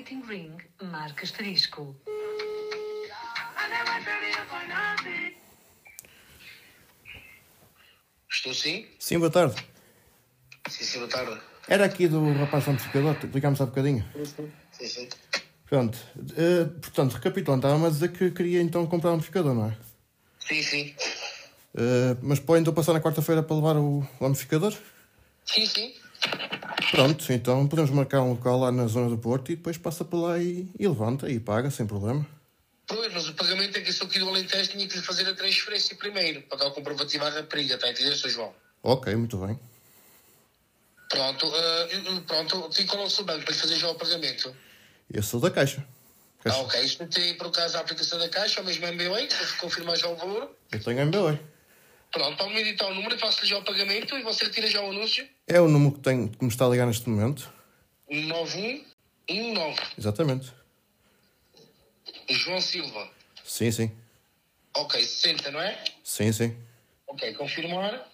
waiting ring, marca asterisco. Estou sim? Sim, boa tarde. Sim, sim, boa tarde. Era aqui do rapaz amplificador, ligámos há bocadinho. Sim, sim. Pronto. eh, portanto, recapitulando, estava-me a dizer que queria então comprar um amplificador, não é? Sim, sim. Eh, mas pode então passar na quarta-feira para levar o, o amplificador? Sim, sim. Pronto, então podemos marcar um local lá na zona do Porto e depois passa por lá e, e levanta e paga sem problema. Pois, mas o pagamento é que eu sou aqui do Alentejo tinha que lhe fazer a transferência primeiro, para dar o comprovativo à rapariga, está a entender, Sr. João? Ok, muito bem. Pronto, ah, eu- pronto, tem qual é o seu banco para lhe fazer já o pagamento? Eu sou da Caixa. Ah, Caixa. ok. Isto tem por acaso a aplicação da Caixa, ou mesmo MBA, para confirmar já o valor. Eu tenho MBA. Pronto, pode-me editar o número, faço-lhe já o pagamento e você retira já o anúncio. É o número que, tenho, que me está a ligar neste momento. 9119. Exatamente. João Silva. Sim, sim. Ok, 60, não é? Sim, sim. Ok, confirmar.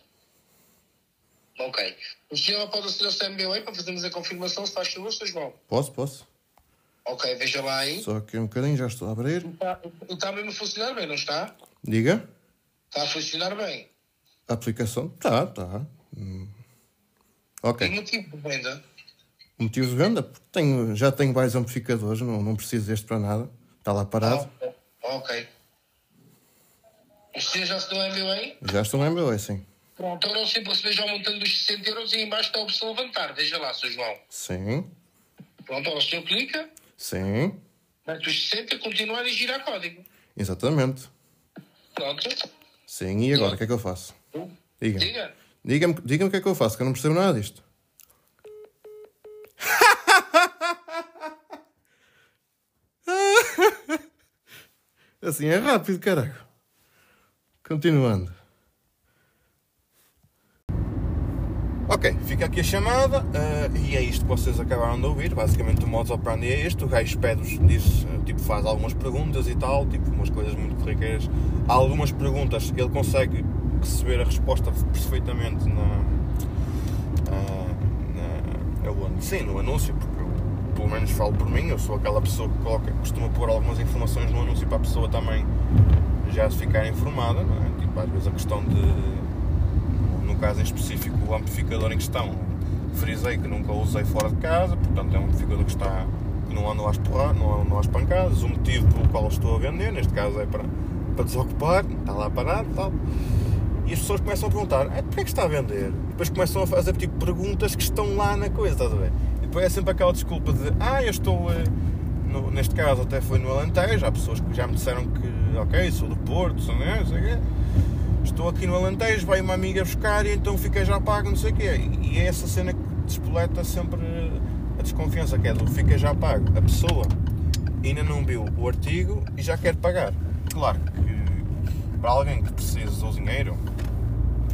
Ok. O senhor pode aceder ao seu MBA para fazermos a confirmação, se faz favor, Sr. João. Posso, posso. Ok, veja lá aí. Só aqui um bocadinho, já estou a abrir. Está, está mesmo a funcionar bem, não está? Diga. Está a funcionar bem. A aplicação? Tá, tá. Hum. Ok. Tem motivo de venda. Motivo de venda? Porque Tenho, já tenho vários amplificadores, não, não preciso deste para nada. Está lá parado. Ah, ok. O senhor já se deu MBA? Já estou no MBA, sim. Pronto, agora o senhor percebe já o montante dos 60 euros e embaixo está a opção levantar. Veja lá, Sr. João. Sim, Pronto, agora o senhor clica, sim. mete os 60, continuar e girar código. Exatamente. Pronto. Sim, e agora o que é que eu faço? Diga. Diga. Diga-me diga o que é que eu faço, que eu não percebo nada disto. assim é rápido, caralho. Continuando. Ok, fica aqui a chamada eh, e é isto que vocês acabaram de ouvir. Basicamente o modus operandi é este. O gajo pede diz, eh, tipo, faz algumas perguntas e tal, tipo, umas coisas muito corriqueiras. Há algumas perguntas ele consegue receber a resposta perfeitamente na, na, ando- sim, no anúncio, porque eu, pelo menos falo por mim, eu sou aquela pessoa que coloca, costuma pôr algumas informações no anúncio para a pessoa também já se ficar informada, é? Tipo, às vezes a questão de no caso em específico o amplificador em questão frisei que nunca usei fora de casa, portanto é um amplificador que está que não anda às às pancadas, o motivo pelo qual estou a vender, neste caso é para, para desocupar, está lá parado e tal. E as pessoas começam a perguntar, ah, porquê é que está a vender? E depois começam a fazer tipo perguntas que estão lá na coisa, estás a ver? E depois é sempre aquela desculpa de, ah, eu estou, eh, no- neste caso até foi no Alentejo, há pessoas que já me disseram que, ok, sou do Porto, sou, não sei o quê. Estou aqui no Alentejo, vai uma amiga buscar e então fiquei já pago, não sei o quê. E é essa cena que despoleta sempre a desconfiança, que é do fica já pago. A pessoa ainda não viu o artigo e já quer pagar. Claro que para alguém que precisa do dinheiro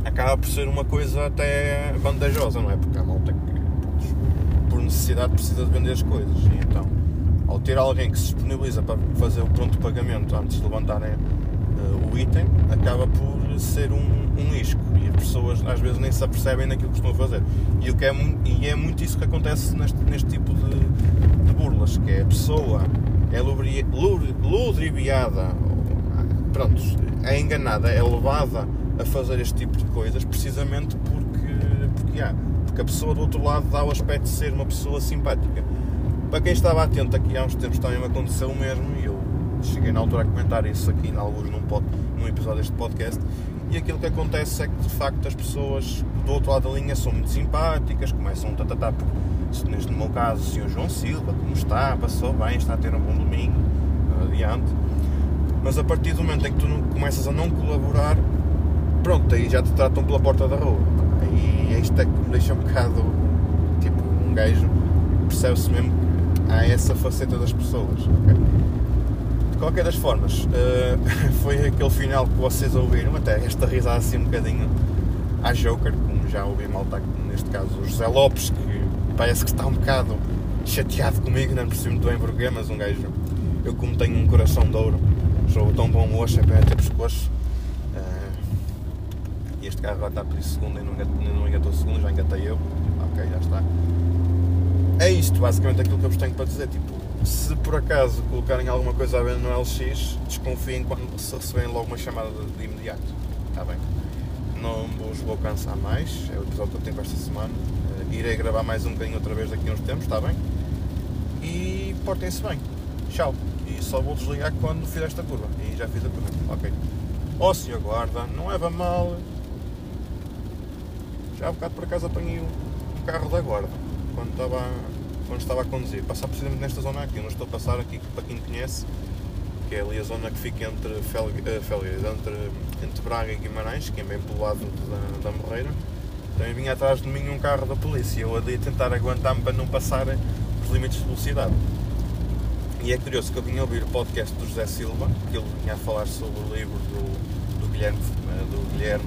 acaba por ser uma coisa até vantajosa, não é? Porque a malta que por necessidade precisa de vender as coisas. E então, ao ter alguém que se disponibiliza para fazer o pronto pagamento antes de levantarem eh, o item, acaba por ser um, um e as pessoas às vezes nem se apercebem naquilo que estão a fazer. E, o que é, mu- e é muito isso que acontece neste, neste tipo de, de burlas, que é a pessoa é ludibriada, pronto, é enganada, é levada a fazer este tipo de coisas precisamente porque, porque há. Porque a pessoa do outro lado dá o aspecto de ser uma pessoa simpática. Para quem estava atento aqui há uns tempos também me aconteceu o mesmo e eu cheguei na altura a comentar isso aqui em alguns num, pod, num episódio deste podcast e aquilo que acontece é que de facto as pessoas do outro lado da linha são muito simpáticas, começam a tatatá por, se neste no meu caso o Sr. João Silva, como está, passou bem, está a ter um bom domingo, adiante. Mas a partir do momento em que tu começas a não colaborar, pronto, aí já te tratam pela porta da rua. E isto é que me deixa um bocado, tipo, um gajo percebe-se mesmo que há essa faceta das pessoas. ok? Qualquer das formas, eh, foi aquele final que vocês ouviram, até esta risada assim um bocadinho à Joker, como já ouvi malta, neste caso o José Lopes, que parece que está um bocado chateado comigo, não percebi muito bem porquê, mas um gajo, eu como tenho um coração de ouro, sou tão bom moço, é ter pescoço. eh, e este carro já está por segundo e não engatou segundo, já engatei eu. Ok, já está. É isto, basicamente aquilo que eu vos tenho para dizer. Tipo, se por acaso colocarem alguma coisa à venda no LX, desconfiem quando se receberem logo uma chamada de, imediato. Está bem? Não vos vou cansar mais, é o episódio que eu tenho para esta semana. Uh, irei gravar mais um bocadinho outra vez daqui a uns tempos, está bem? E portem-se bem. Tchau. E só vou desligar quando fizer esta curva. E já fiz a curva. Ok. Ó oh, senhor guarda, não leva mal. Já há bocado por acaso apanhei um carro da guarda. Quando estava, quando estava a conduzir. Passar precisamente nesta zona aqui. Eu não estou a passar aqui para quem conhece. Que é ali a zona que fica entre Felgueiras, uh, entre, entre Braga e Guimarães, que é bem pelo lado da, da Morreira. Também vinha atrás de mim um carro da polícia. Eu ali a tentar aguentar-me para não passar os limites de velocidade. E é curioso que eu vinha ouvir o podcast do José Silva, que ele vinha a falar sobre o livro do, do Guilherme, eh, do Guilherme,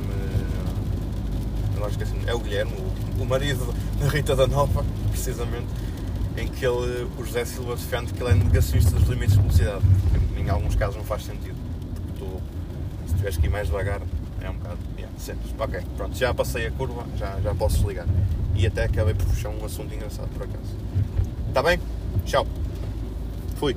não esqueci, é o Guilherme, o, o marido da Rita da Nova, precisamente, em que ele, o José Silva defende que ele é negacionista dos limites de velocidade. Em alguns casos não faz sentido, porque tu, se tiveres que ir mais devagar, é um bocado, yeah. Ok, pronto, já passei a curva, já, já posso desligar. E até acabei por puxar um assunto engraçado, por acaso. Está bem? Tchau. Fui.